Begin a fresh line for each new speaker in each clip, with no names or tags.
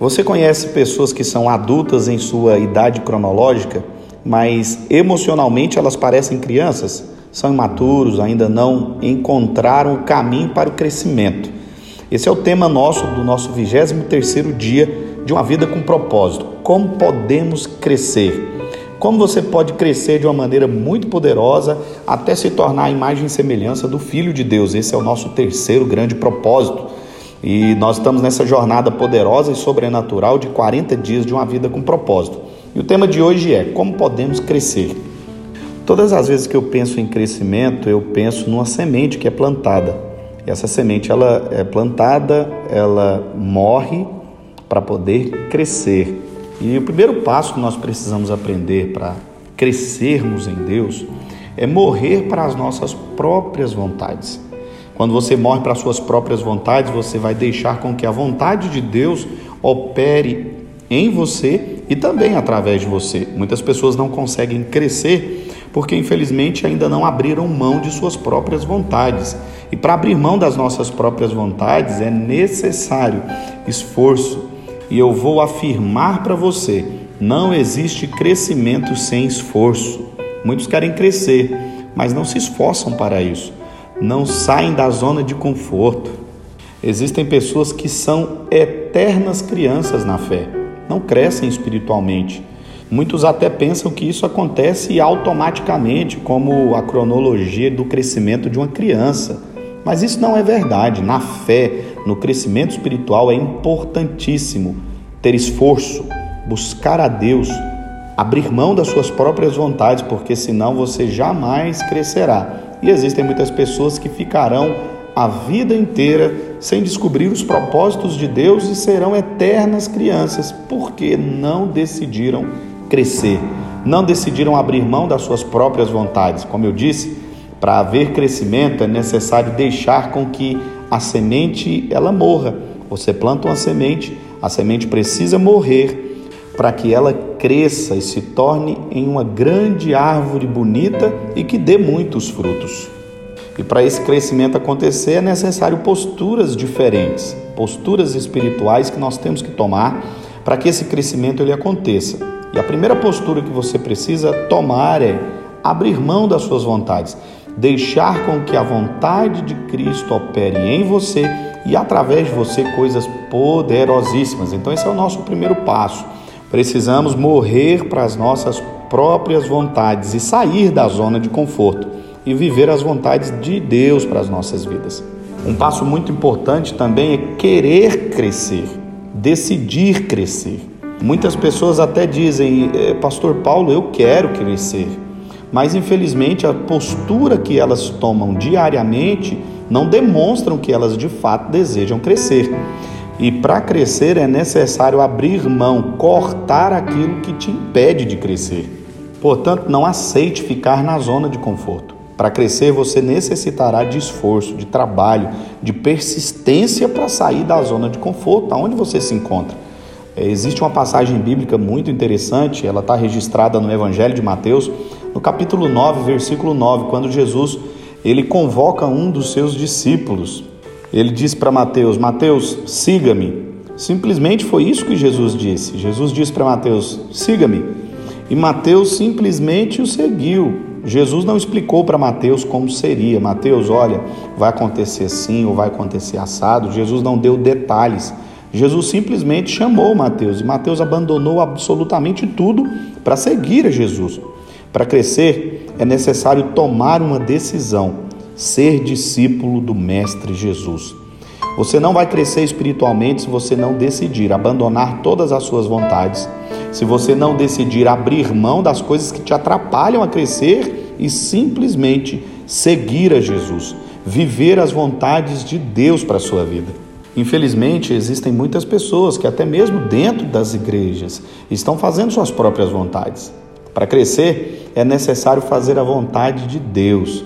Você conhece pessoas que são adultas em sua idade cronológica, mas emocionalmente elas parecem crianças? São imaturos, ainda não encontraram o caminho para o crescimento. Esse é o tema nosso do nosso 23º dia de uma vida com propósito. Como podemos crescer? Como você pode crescer de uma maneira muito poderosa até se tornar a imagem e semelhança do Filho de Deus? Esse é o nosso terceiro grande propósito. E nós estamos nessa jornada poderosa e sobrenatural de 40 dias de uma vida com propósito. E o tema de hoje é como podemos crescer. Todas as vezes que eu penso em crescimento, eu penso numa semente que é plantada. E essa semente ela é plantada, ela morre para poder crescer. E o primeiro passo que nós precisamos aprender para crescermos em Deus é morrer para as nossas próprias vontades. Quando você morre para suas próprias vontades, você vai deixar com que a vontade de Deus opere em você e também através de você. Muitas pessoas não conseguem crescer porque, infelizmente, ainda não abriram mão de suas próprias vontades. E para abrir mão das nossas próprias vontades é necessário esforço. E eu vou afirmar para você: não existe crescimento sem esforço. Muitos querem crescer, mas não se esforçam para isso não saem da zona de conforto. Existem pessoas que são eternas crianças na fé, não crescem espiritualmente. Muitos até pensam que isso acontece automaticamente, como a cronologia do crescimento de uma criança. Mas isso não é verdade. Na fé, no crescimento espiritual, é importantíssimo ter esforço, buscar a Deus, abrir mão das suas próprias vontades, porque senão você jamais crescerá. E existem muitas pessoas que ficarão a vida inteira sem descobrir os propósitos de Deus e serão eternas crianças porque não decidiram crescer, não decidiram abrir mão das suas próprias vontades. Como eu disse, para haver crescimento é necessário deixar com que a semente ela morra. Você planta uma semente, a semente precisa morrer para que ela cresça e se torne em uma grande árvore bonita e que dê muitos frutos. E para esse crescimento acontecer é necessário posturas diferentes, posturas espirituais que nós temos que tomar para que esse crescimento ele aconteça. E a primeira postura que você precisa tomar é abrir mão das suas vontades, deixar com que a vontade de Cristo opere em você e através de você coisas poderosíssimas. Então esse é o nosso primeiro passo Precisamos morrer para as nossas próprias vontades e sair da zona de conforto e viver as vontades de Deus para as nossas vidas. Um passo muito importante também é querer crescer, decidir crescer. Muitas pessoas até dizem, é, Pastor Paulo, eu quero crescer, mas infelizmente a postura que elas tomam diariamente não demonstram que elas de fato desejam crescer. E para crescer é necessário abrir mão, cortar aquilo que te impede de crescer. Portanto, não aceite ficar na zona de conforto. Para crescer, você necessitará de esforço, de trabalho, de persistência para sair da zona de conforto, aonde você se encontra. É, existe uma passagem bíblica muito interessante, ela está registrada no Evangelho de Mateus, no capítulo 9, versículo 9, quando Jesus ele convoca um dos seus discípulos ele disse para Mateus: Mateus, siga-me. Simplesmente foi isso que Jesus disse. Jesus disse para Mateus: siga-me. E Mateus simplesmente o seguiu. Jesus não explicou para Mateus como seria. Mateus, olha, vai acontecer assim ou vai acontecer assado. Jesus não deu detalhes. Jesus simplesmente chamou Mateus e Mateus abandonou absolutamente tudo para seguir a Jesus. Para crescer é necessário tomar uma decisão ser discípulo do Mestre Jesus. Você não vai crescer espiritualmente se você não decidir abandonar todas as suas vontades, se você não decidir abrir mão das coisas que te atrapalham a crescer e simplesmente seguir a Jesus, viver as vontades de Deus para a sua vida. Infelizmente, existem muitas pessoas que, até mesmo dentro das igrejas, estão fazendo suas próprias vontades. Para crescer, é necessário fazer a vontade de Deus.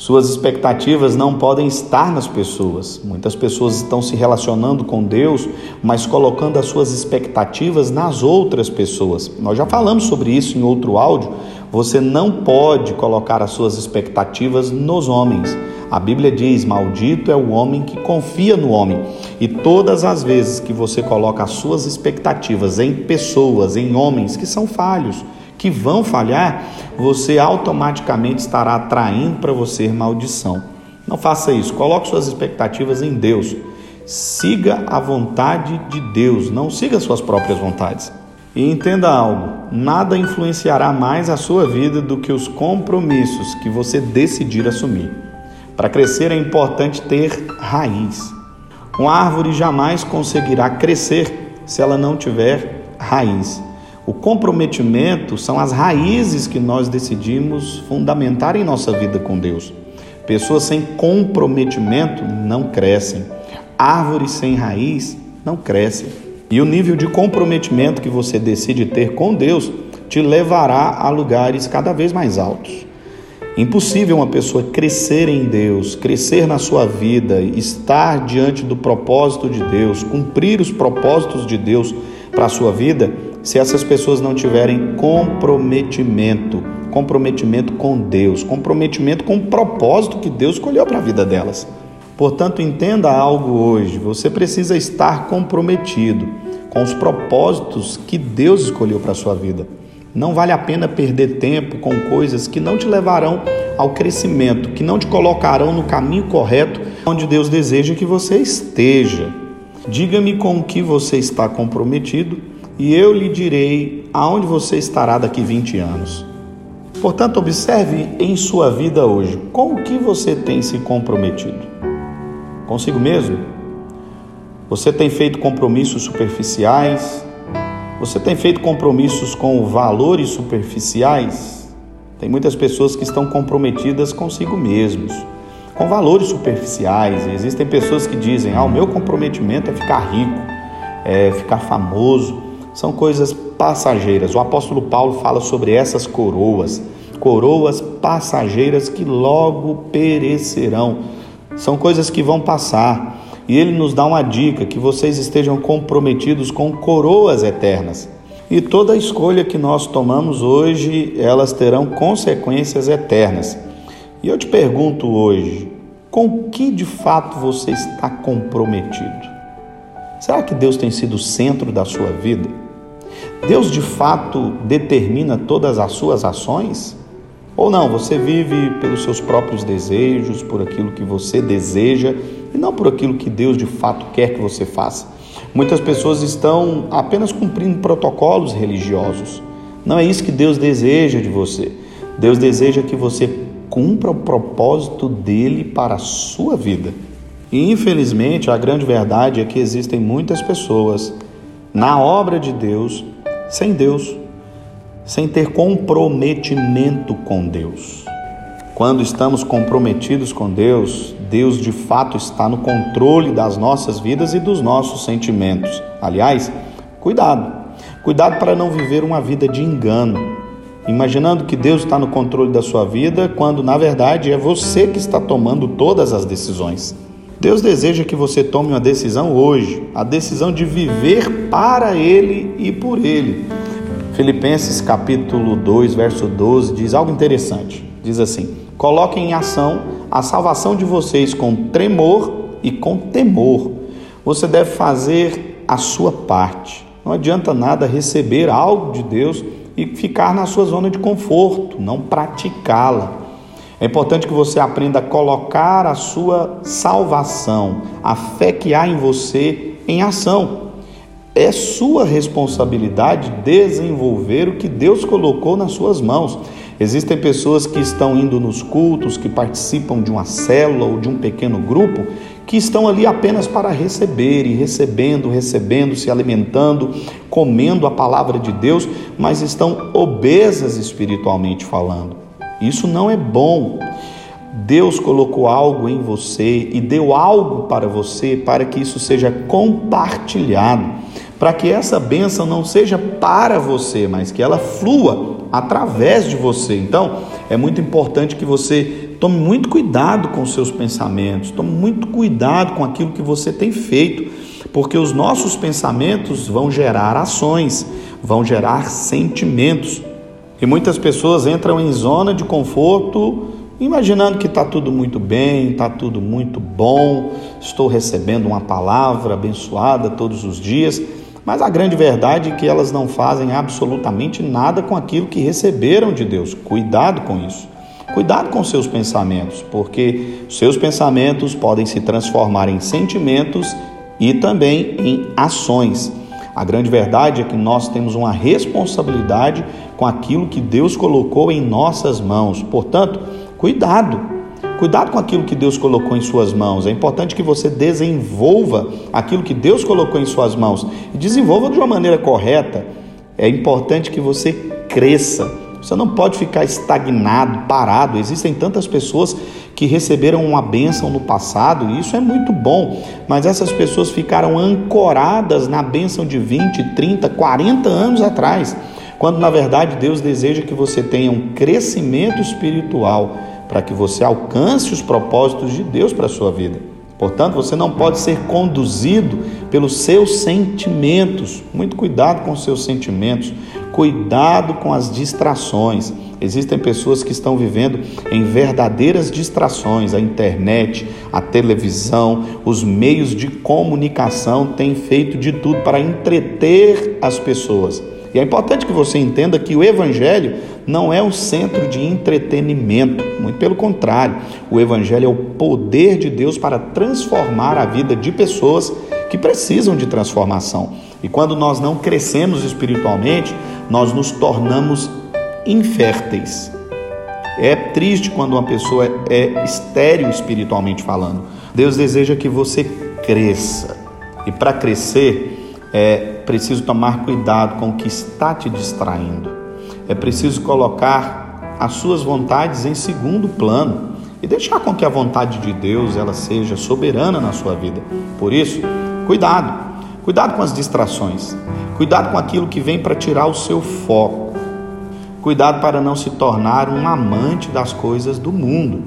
Suas expectativas não podem estar nas pessoas. Muitas pessoas estão se relacionando com Deus, mas colocando as suas expectativas nas outras pessoas. Nós já falamos sobre isso em outro áudio. Você não pode colocar as suas expectativas nos homens. A Bíblia diz: Maldito é o homem que confia no homem. E todas as vezes que você coloca as suas expectativas em pessoas, em homens que são falhos, que vão falhar, você automaticamente estará atraindo para você maldição. Não faça isso. Coloque suas expectativas em Deus. Siga a vontade de Deus, não siga suas próprias vontades. E entenda algo: nada influenciará mais a sua vida do que os compromissos que você decidir assumir. Para crescer é importante ter raiz. Uma árvore jamais conseguirá crescer se ela não tiver raiz. O comprometimento são as raízes que nós decidimos fundamentar em nossa vida com Deus. Pessoas sem comprometimento não crescem. Árvores sem raiz não crescem. E o nível de comprometimento que você decide ter com Deus te levará a lugares cada vez mais altos. Impossível uma pessoa crescer em Deus, crescer na sua vida, estar diante do propósito de Deus, cumprir os propósitos de Deus para a sua vida, se essas pessoas não tiverem comprometimento, comprometimento com Deus, comprometimento com o propósito que Deus escolheu para a vida delas. Portanto, entenda algo hoje: você precisa estar comprometido com os propósitos que Deus escolheu para a sua vida. Não vale a pena perder tempo com coisas que não te levarão ao crescimento, que não te colocarão no caminho correto onde Deus deseja que você esteja. Diga-me com o que você está comprometido e eu lhe direi aonde você estará daqui 20 anos. Portanto, observe em sua vida hoje com o que você tem se comprometido. Consigo mesmo? Você tem feito compromissos superficiais? Você tem feito compromissos com valores superficiais? Tem muitas pessoas que estão comprometidas consigo mesmos, com valores superficiais. Existem pessoas que dizem: ah, o meu comprometimento é ficar rico, é ficar famoso. São coisas passageiras. O apóstolo Paulo fala sobre essas coroas, coroas passageiras que logo perecerão. São coisas que vão passar. E ele nos dá uma dica: que vocês estejam comprometidos com coroas eternas. E toda escolha que nós tomamos hoje, elas terão consequências eternas. E eu te pergunto hoje, com que de fato você está comprometido? Será que Deus tem sido o centro da sua vida? Deus de fato determina todas as suas ações? Ou não, você vive pelos seus próprios desejos, por aquilo que você deseja e não por aquilo que Deus de fato quer que você faça. Muitas pessoas estão apenas cumprindo protocolos religiosos. Não é isso que Deus deseja de você. Deus deseja que você cumpra o propósito dele para a sua vida. E infelizmente, a grande verdade é que existem muitas pessoas na obra de Deus sem Deus, sem ter comprometimento com Deus. Quando estamos comprometidos com Deus, Deus de fato está no controle das nossas vidas e dos nossos sentimentos. Aliás, cuidado, cuidado para não viver uma vida de engano, imaginando que Deus está no controle da sua vida, quando na verdade é você que está tomando todas as decisões. Deus deseja que você tome uma decisão hoje, a decisão de viver para Ele e por Ele. Filipenses capítulo 2, verso 12 diz algo interessante. Diz assim: Coloquem em ação a salvação de vocês com tremor e com temor. Você deve fazer a sua parte. Não adianta nada receber algo de Deus e ficar na sua zona de conforto, não praticá-la. É importante que você aprenda a colocar a sua salvação, a fé que há em você, em ação. É sua responsabilidade desenvolver o que Deus colocou nas suas mãos. Existem pessoas que estão indo nos cultos, que participam de uma célula ou de um pequeno grupo, que estão ali apenas para receber e recebendo, recebendo, se alimentando, comendo a palavra de Deus, mas estão obesas espiritualmente falando. Isso não é bom. Deus colocou algo em você e deu algo para você para que isso seja compartilhado, para que essa bênção não seja para você, mas que ela flua através de você. Então, é muito importante que você tome muito cuidado com seus pensamentos, tome muito cuidado com aquilo que você tem feito, porque os nossos pensamentos vão gerar ações, vão gerar sentimentos. E muitas pessoas entram em zona de conforto imaginando que está tudo muito bem, está tudo muito bom, estou recebendo uma palavra abençoada todos os dias, mas a grande verdade é que elas não fazem absolutamente nada com aquilo que receberam de Deus. Cuidado com isso. Cuidado com seus pensamentos, porque seus pensamentos podem se transformar em sentimentos e também em ações. A grande verdade é que nós temos uma responsabilidade com aquilo que Deus colocou em nossas mãos. Portanto, cuidado. Cuidado com aquilo que Deus colocou em suas mãos. É importante que você desenvolva aquilo que Deus colocou em suas mãos e desenvolva de uma maneira correta. É importante que você cresça. Você não pode ficar estagnado, parado. Existem tantas pessoas que receberam uma bênção no passado, e isso é muito bom, mas essas pessoas ficaram ancoradas na bênção de 20, 30, 40 anos atrás, quando na verdade Deus deseja que você tenha um crescimento espiritual para que você alcance os propósitos de Deus para a sua vida. Portanto, você não pode ser conduzido pelos seus sentimentos. Muito cuidado com os seus sentimentos. Cuidado com as distrações. Existem pessoas que estão vivendo em verdadeiras distrações. A internet, a televisão, os meios de comunicação têm feito de tudo para entreter as pessoas. E é importante que você entenda que o Evangelho não é um centro de entretenimento, muito pelo contrário, o Evangelho é o poder de Deus para transformar a vida de pessoas que precisam de transformação. E quando nós não crescemos espiritualmente, nós nos tornamos inférteis. É triste quando uma pessoa é estéril espiritualmente falando. Deus deseja que você cresça. E para crescer, é preciso tomar cuidado com o que está te distraindo. É preciso colocar as suas vontades em segundo plano e deixar com que a vontade de Deus ela seja soberana na sua vida. Por isso, cuidado. Cuidado com as distrações. Cuidado com aquilo que vem para tirar o seu foco. Cuidado para não se tornar um amante das coisas do mundo.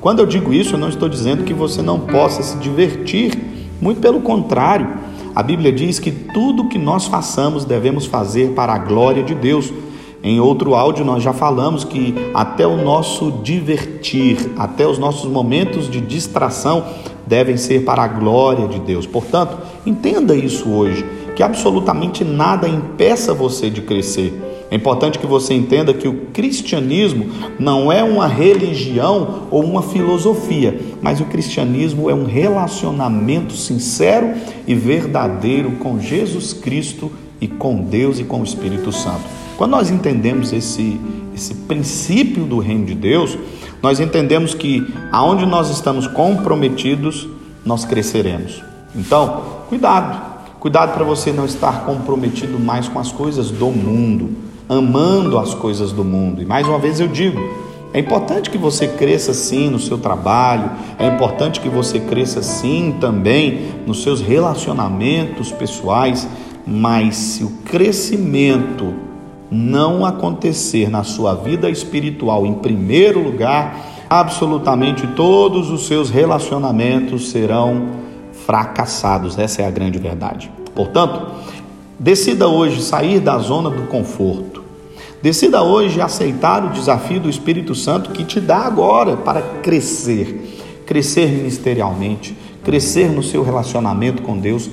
Quando eu digo isso, eu não estou dizendo que você não possa se divertir, muito pelo contrário. A Bíblia diz que tudo que nós façamos devemos fazer para a glória de Deus. Em outro áudio, nós já falamos que até o nosso divertir, até os nossos momentos de distração devem ser para a glória de Deus. Portanto, entenda isso hoje, que absolutamente nada impeça você de crescer. É importante que você entenda que o cristianismo não é uma religião ou uma filosofia, mas o cristianismo é um relacionamento sincero e verdadeiro com Jesus Cristo e com Deus e com o Espírito Santo. Quando nós entendemos esse, esse princípio do reino de Deus, nós entendemos que aonde nós estamos comprometidos, nós cresceremos. Então, cuidado. Cuidado para você não estar comprometido mais com as coisas do mundo amando as coisas do mundo. E mais uma vez eu digo, é importante que você cresça sim no seu trabalho, é importante que você cresça sim também nos seus relacionamentos pessoais, mas se o crescimento não acontecer na sua vida espiritual em primeiro lugar, absolutamente todos os seus relacionamentos serão fracassados. Essa é a grande verdade. Portanto, decida hoje sair da zona do conforto Decida hoje aceitar o desafio do Espírito Santo que te dá agora para crescer. Crescer ministerialmente, crescer no seu relacionamento com Deus,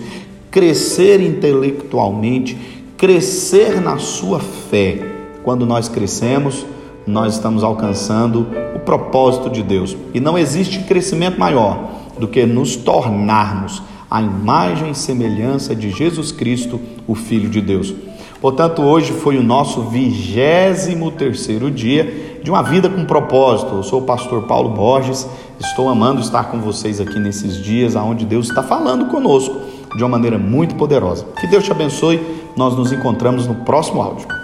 crescer intelectualmente, crescer na sua fé. Quando nós crescemos, nós estamos alcançando o propósito de Deus. E não existe crescimento maior do que nos tornarmos a imagem e semelhança de Jesus Cristo, o Filho de Deus. Portanto, hoje foi o nosso vigésimo terceiro dia de uma vida com propósito. Eu sou o pastor Paulo Borges, estou amando estar com vocês aqui nesses dias onde Deus está falando conosco de uma maneira muito poderosa. Que Deus te abençoe, nós nos encontramos no próximo áudio.